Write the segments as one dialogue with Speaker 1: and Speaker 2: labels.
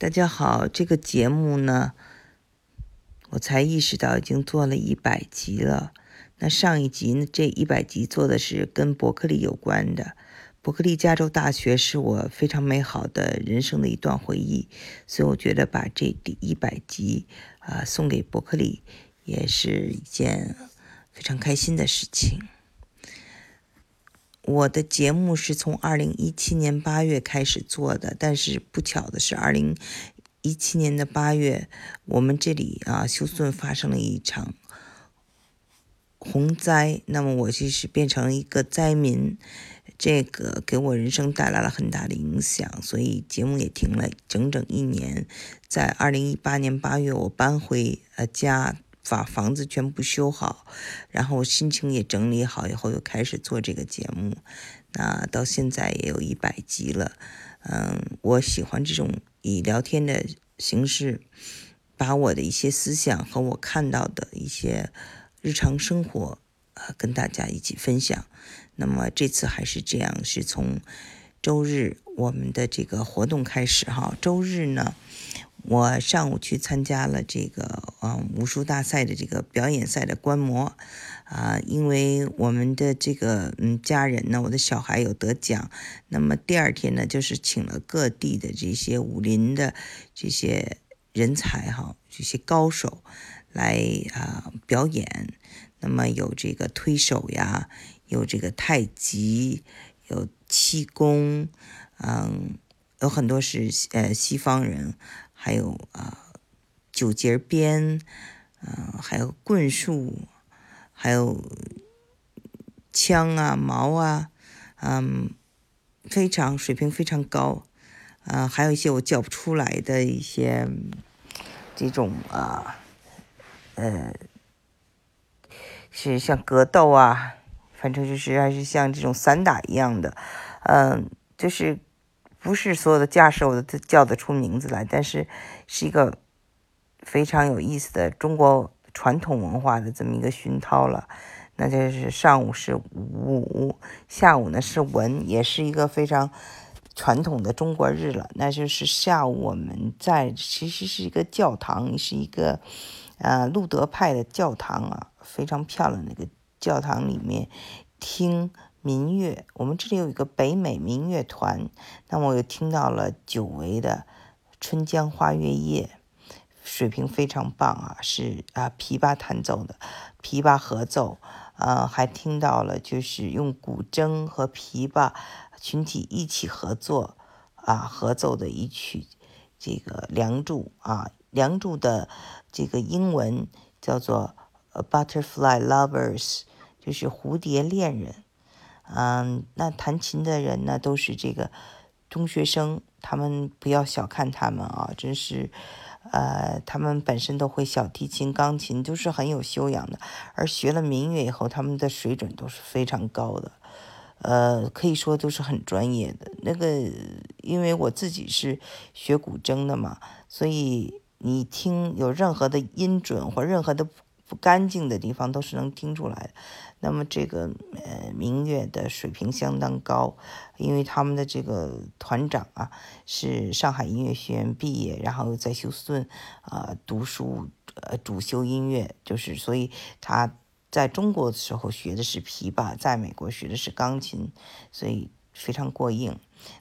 Speaker 1: 大家好，这个节目呢，我才意识到已经做了一百集了。那上一集呢，这一百集做的是跟伯克利有关的。伯克利加州大学是我非常美好的人生的一段回忆，所以我觉得把这第一百集啊送给伯克利，也是一件非常开心的事情。我的节目是从二零一七年八月开始做的，但是不巧的是，二零一七年的八月，我们这里啊休斯顿发生了一场洪灾，那么我就是变成了一个灾民，这个给我人生带来了很大的影响，所以节目也停了整整一年。在二零一八年八月，我搬回呃家。把房子全部修好，然后心情也整理好以后，又开始做这个节目。那到现在也有一百集了。嗯，我喜欢这种以聊天的形式，把我的一些思想和我看到的一些日常生活，呃，跟大家一起分享。那么这次还是这样，是从周日我们的这个活动开始哈。周日呢？我上午去参加了这个嗯武术大赛的这个表演赛的观摩，啊，因为我们的这个嗯家人呢，我的小孩有得奖，那么第二天呢，就是请了各地的这些武林的这些人才哈，这些高手来啊表演，那么有这个推手呀，有这个太极，有气功，嗯，有很多是呃西方人。还有啊，九节鞭，嗯，还有棍术，还有枪啊、矛啊，嗯，非常水平非常高，啊，还有一些我叫不出来的一些这种啊，呃，是像格斗啊，反正就是还是像这种散打一样的，嗯，就是。不是所有的架势我都叫得出名字来，但是是一个非常有意思的中国传统文化的这么一个熏陶了。那就是上午是武，下午呢是文，也是一个非常传统的中国日了。那就是下午我们在其实是一个教堂，是一个呃路德派的教堂啊，非常漂亮那个教堂里面听。民乐，我们这里有一个北美民乐团，那么我又听到了久违的《春江花月夜》，水平非常棒啊，是啊琵琶弹奏的，琵琶合奏，呃，还听到了就是用古筝和琵琶群体一起合作啊合奏的一曲这个《梁祝》啊，《梁祝》的这个英文叫做《Butterfly Lovers》，就是蝴蝶恋人。嗯，那弹琴的人呢，都是这个中学生，他们不要小看他们啊，真是，呃，他们本身都会小提琴、钢琴，都是很有修养的。而学了民乐以后，他们的水准都是非常高的，呃，可以说都是很专业的。那个，因为我自己是学古筝的嘛，所以你听有任何的音准或任何的不干净的地方，都是能听出来的。那么这个呃民乐的水平相当高，因为他们的这个团长啊是上海音乐学院毕业，然后在休斯顿啊读书，呃主修音乐，就是所以他在中国的时候学的是琵琶，在美国学的是钢琴，所以非常过硬。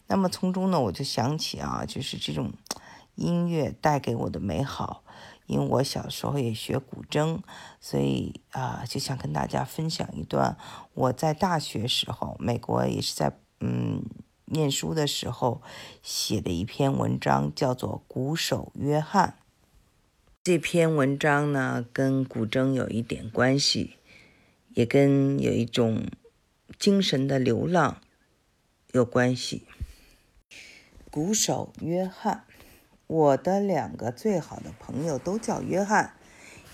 Speaker 1: 那么从中呢，我就想起啊，就是这种音乐带给我的美好。因为我小时候也学古筝，所以啊，就想跟大家分享一段我在大学时候，美国也是在嗯念书的时候写的一篇文章，叫做《鼓手约翰》。这篇文章呢，跟古筝有一点关系，也跟有一种精神的流浪有关系。鼓手约翰。我的两个最好的朋友都叫约翰，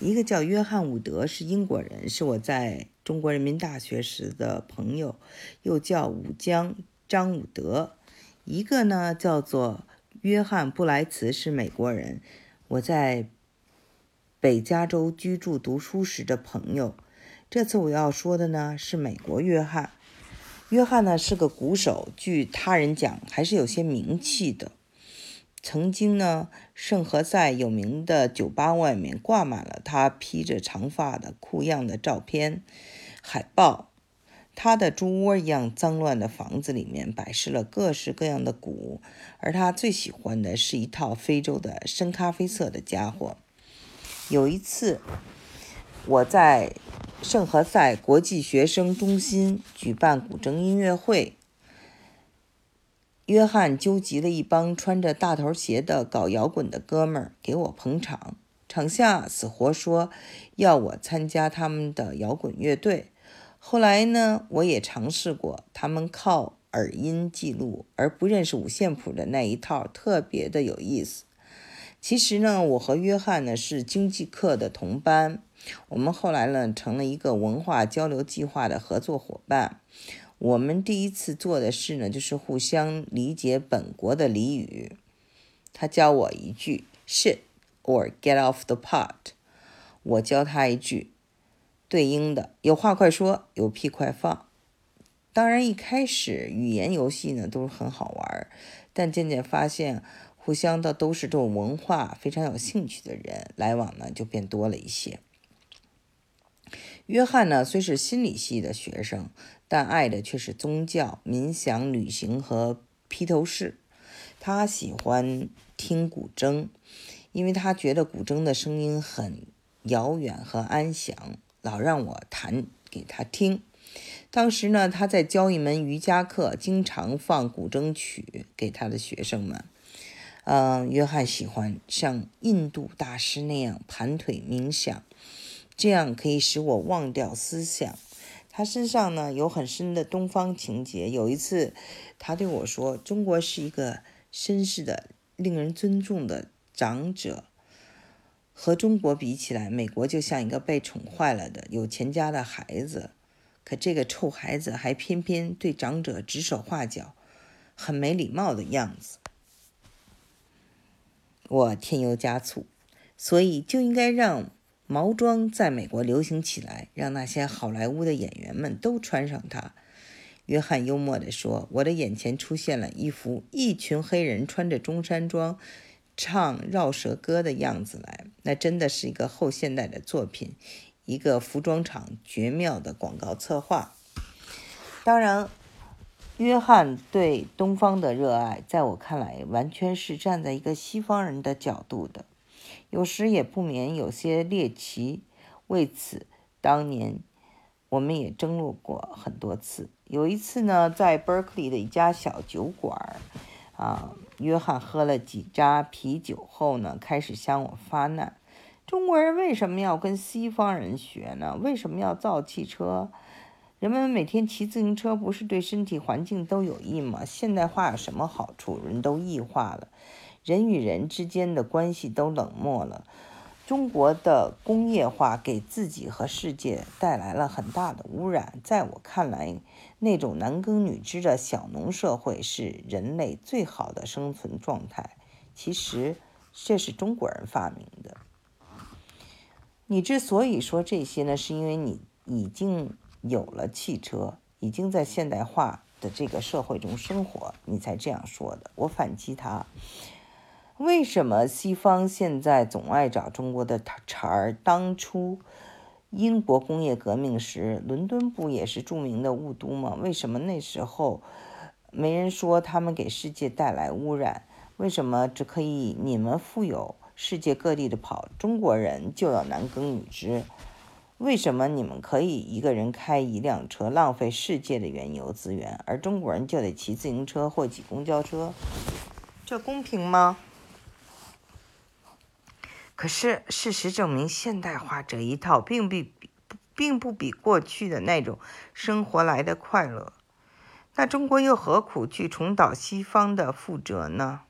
Speaker 1: 一个叫约翰伍德，是英国人，是我在中国人民大学时的朋友，又叫武江张伍德；一个呢叫做约翰布莱茨，是美国人，我在北加州居住读书时的朋友。这次我要说的呢是美国约翰，约翰呢是个鼓手，据他人讲还是有些名气的。曾经呢，圣何塞有名的酒吧外面挂满了他披着长发的酷样的照片、海报。他的猪窝一样脏乱的房子里面摆设了各式各样的鼓，而他最喜欢的是一套非洲的深咖啡色的家伙。有一次，我在圣何塞国际学生中心举办古筝音乐会，约翰纠集了一帮穿着大头鞋的搞摇滚的哥们儿给我捧场，场下死活说要我参加他们的摇滚乐队。后来呢，我也尝试过，他们靠耳音记录，而不认识五线谱的那一套，特别的有意思。其实呢，我和约翰呢是经济课的同班，我们后来呢成了一个文化交流计划的合作伙伴。我们第一次做的事呢，就是互相理解本国的俚语。他教我一句 “shit” or “get off the pot”，我教他一句。对应的有话快说，有屁快放。当然，一开始语言游戏呢都是很好玩，但渐渐发现互相的都是这种文化非常有兴趣的人，来往呢就变多了一些。约翰呢虽是心理系的学生，但爱的却是宗教、冥想、旅行和披头士。他喜欢听古筝，因为他觉得古筝的声音很遥远和安详。老让我弹给他听。当时呢，他在教一门瑜伽课，经常放古筝曲给他的学生们。嗯，约翰喜欢像印度大师那样盘腿冥想，这样可以使我忘掉思想。他身上呢有很深的东方情结。有一次，他对我说：“中国是一个绅士的、令人尊重的长者。”和中国比起来，美国就像一个被宠坏了的有钱家的孩子，可这个臭孩子还偏偏对长者指手画脚，很没礼貌的样子。我添油加醋，所以就应该让毛装在美国流行起来，让那些好莱坞的演员们都穿上它。约翰幽默地说：“我的眼前出现了一幅一群黑人穿着中山装。”唱绕舌歌的样子来，那真的是一个后现代的作品，一个服装厂绝妙的广告策划。当然，约翰对东方的热爱，在我看来，完全是站在一个西方人的角度的，有时也不免有些猎奇。为此，当年我们也争论过很多次。有一次呢，在 Berkeley 的一家小酒馆，啊。约翰喝了几扎啤酒后呢，开始向我发难：中国人为什么要跟西方人学呢？为什么要造汽车？人们每天骑自行车不是对身体环境都有益吗？现代化有什么好处？人都异化了，人与人之间的关系都冷漠了。中国的工业化给自己和世界带来了很大的污染。在我看来，那种男耕女织的小农社会是人类最好的生存状态。其实，这是中国人发明的。你之所以说这些呢，是因为你已经有了汽车，已经在现代化的这个社会中生活，你才这样说的。我反击他。为什么西方现在总爱找中国的茬儿？当初英国工业革命时，伦敦不也是著名的雾都吗？为什么那时候没人说他们给世界带来污染？为什么只可以你们富有，世界各地的跑，中国人就要男耕女织？为什么你们可以一个人开一辆车，浪费世界的原油资源，而中国人就得骑自行车或挤公交车？这公平吗？可是事实证明，现代化这一套并不比，并不比过去的那种生活来的快乐。那中国又何苦去重蹈西方的覆辙呢？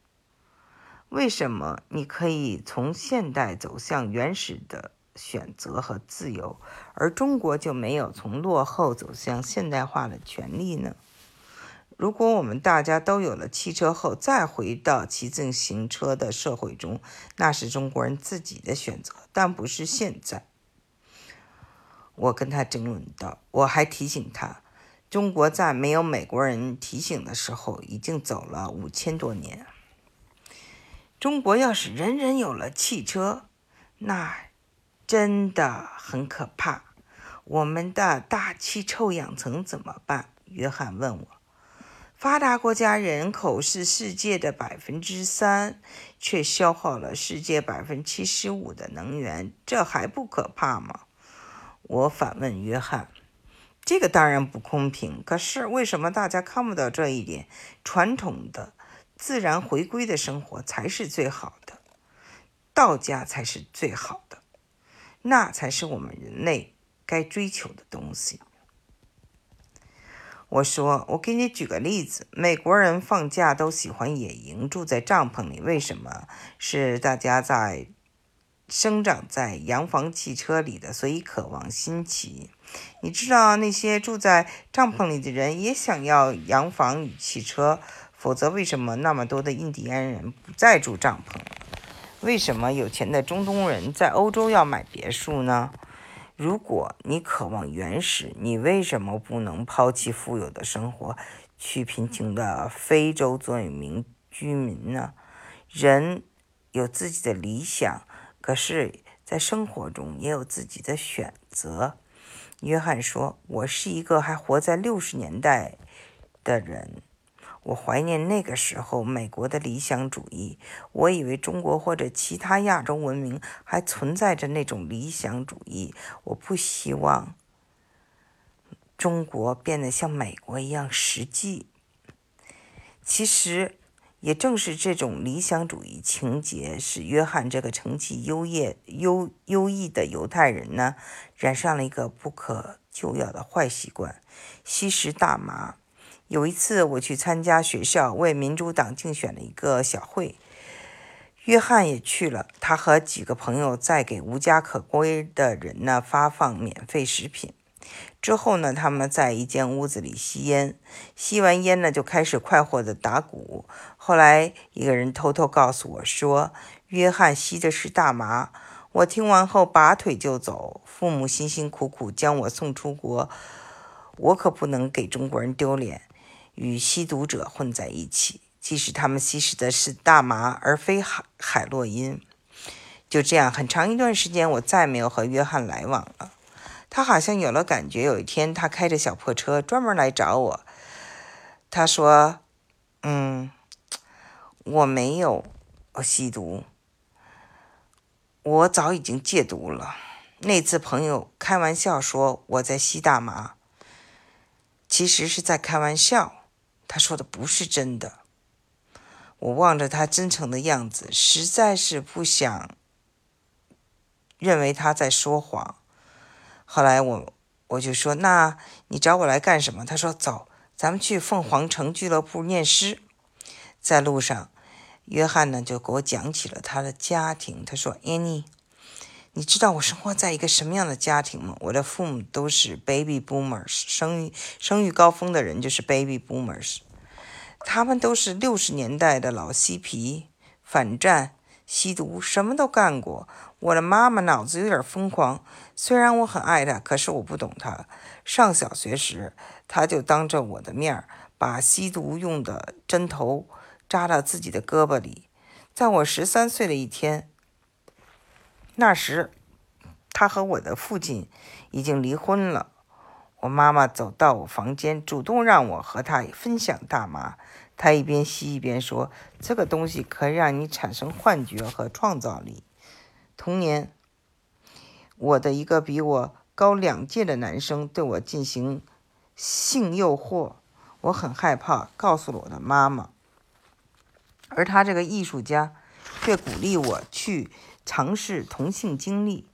Speaker 1: 为什么你可以从现代走向原始的选择和自由，而中国就没有从落后走向现代化的权利呢？如果我们大家都有了汽车后，再回到骑自行车的社会中，那是中国人自己的选择，但不是现在。我跟他争论道，我还提醒他，中国在没有美国人提醒的时候，已经走了五千多年。中国要是人人有了汽车，那真的很可怕。我们的大气臭氧层怎么办？约翰问我。发达国家人口是世界的百分之三，却消耗了世界百分之七十五的能源，这还不可怕吗？我反问约翰。这个当然不公平。可是为什么大家看不到这一点？传统的。自然回归的生活才是最好的，道家才是最好的，那才是我们人类该追求的东西。我说，我给你举个例子，美国人放假都喜欢野营，住在帐篷里，为什么？是大家在生长在洋房、汽车里的，所以渴望新奇。你知道，那些住在帐篷里的人也想要洋房与汽车。否则，为什么那么多的印第安人不再住帐篷？为什么有钱的中东人在欧洲要买别墅呢？如果你渴望原始，你为什么不能抛弃富有的生活，去贫穷的非洲做一名居民呢？人有自己的理想，可是，在生活中也有自己的选择。约翰说：“我是一个还活在六十年代的人。”我怀念那个时候美国的理想主义。我以为中国或者其他亚洲文明还存在着那种理想主义。我不希望中国变得像美国一样实际。其实，也正是这种理想主义情节，使约翰这个成绩优业优优异的犹太人呢，染上了一个不可救药的坏习惯——吸食大麻。有一次，我去参加学校为民主党竞选的一个小会，约翰也去了。他和几个朋友在给无家可归的人呢发放免费食品。之后呢，他们在一间屋子里吸烟，吸完烟呢就开始快活的打鼓。后来一个人偷偷告诉我说，约翰吸的是大麻。我听完后拔腿就走。父母辛辛苦苦将我送出国，我可不能给中国人丢脸。与吸毒者混在一起，即使他们吸食的是大麻而非海海洛因。就这样，很长一段时间，我再没有和约翰来往了。他好像有了感觉。有一天，他开着小破车专门来找我。他说：“嗯，我没有吸毒，我早已经戒毒了。”那次朋友开玩笑说我在吸大麻，其实是在开玩笑。他说的不是真的。我望着他真诚的样子，实在是不想认为他在说谎。后来我我就说：“那你找我来干什么？”他说：“走，咱们去凤凰城俱乐部念诗。”在路上，约翰呢就给我讲起了他的家庭。他说：“Annie，你知道我生活在一个什么样的家庭吗？我的父母都是 baby boomers，生育生育高峰的人就是 baby boomers。”他们都是六十年代的老嬉皮，反战、吸毒，什么都干过。我的妈妈脑子有点疯狂，虽然我很爱她，可是我不懂她。上小学时，她就当着我的面把吸毒用的针头扎到自己的胳膊里。在我十三岁的一天，那时他和我的父亲已经离婚了。我妈妈走到我房间，主动让我和他分享大麻。他一边吸一边说：“这个东西可以让你产生幻觉和创造力。”同年，我的一个比我高两届的男生对我进行性诱惑，我很害怕，告诉了我的妈妈。而他这个艺术家却鼓励我去尝试同性经历。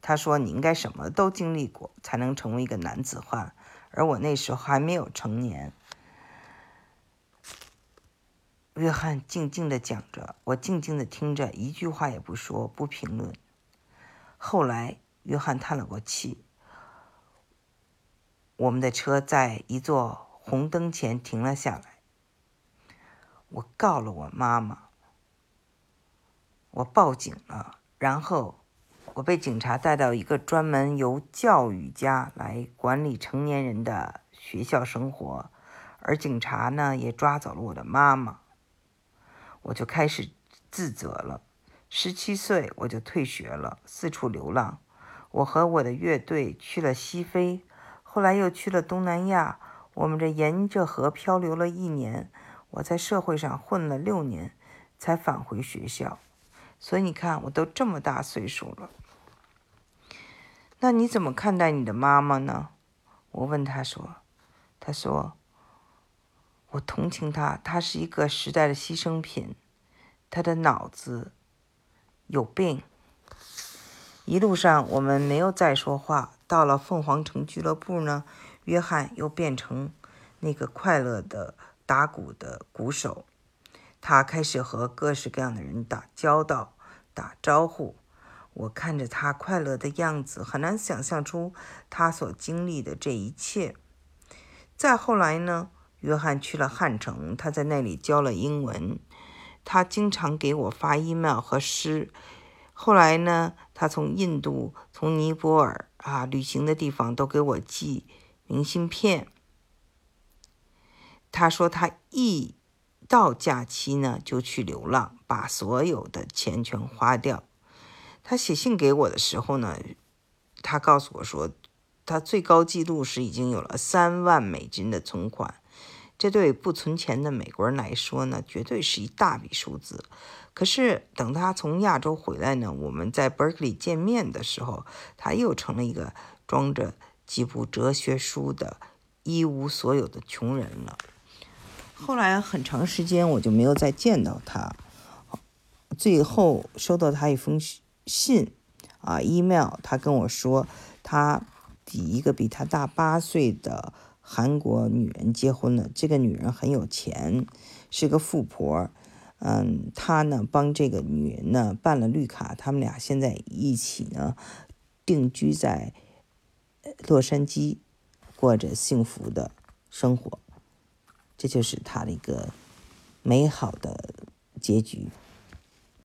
Speaker 1: 他说：“你应该什么都经历过，才能成为一个男子汉。”而我那时候还没有成年。约翰静静地讲着，我静静地听着，一句话也不说，不评论。后来，约翰叹了口气。我们的车在一座红灯前停了下来。我告了我妈妈，我报警了，然后。我被警察带到一个专门由教育家来管理成年人的学校生活，而警察呢也抓走了我的妈妈。我就开始自责了。十七岁我就退学了，四处流浪。我和我的乐队去了西非，后来又去了东南亚。我们这沿着河漂流了一年。我在社会上混了六年，才返回学校。所以你看，我都这么大岁数了。那你怎么看待你的妈妈呢？我问他说。他说：“我同情她，她是一个时代的牺牲品，她的脑子有病。”一路上我们没有再说话。到了凤凰城俱乐部呢，约翰又变成那个快乐的打鼓的鼓手，他开始和各式各样的人打交道、打招呼。我看着他快乐的样子，很难想象出他所经历的这一切。再后来呢，约翰去了汉城，他在那里教了英文。他经常给我发 email 和诗。后来呢，他从印度、从尼泊尔啊旅行的地方都给我寄明信片。他说他一到假期呢就去流浪，把所有的钱全花掉。他写信给我的时候呢，他告诉我说。他最高记录是已经有了三万美金的存款，这对不存钱的美国人来说呢，绝对是一大笔数字。可是等他从亚洲回来呢，我们在 Berkeley 见面的时候，他又成了一个装着几部哲学书的一无所有的穷人了。后来很长时间我就没有再见到他，最后收到他一封信啊，email，他跟我说他。比一个比他大八岁的韩国女人结婚了。这个女人很有钱，是个富婆。嗯，他呢帮这个女人呢办了绿卡，他们俩现在一起呢定居在洛杉矶，过着幸福的生活。这就是他的一个美好的结局。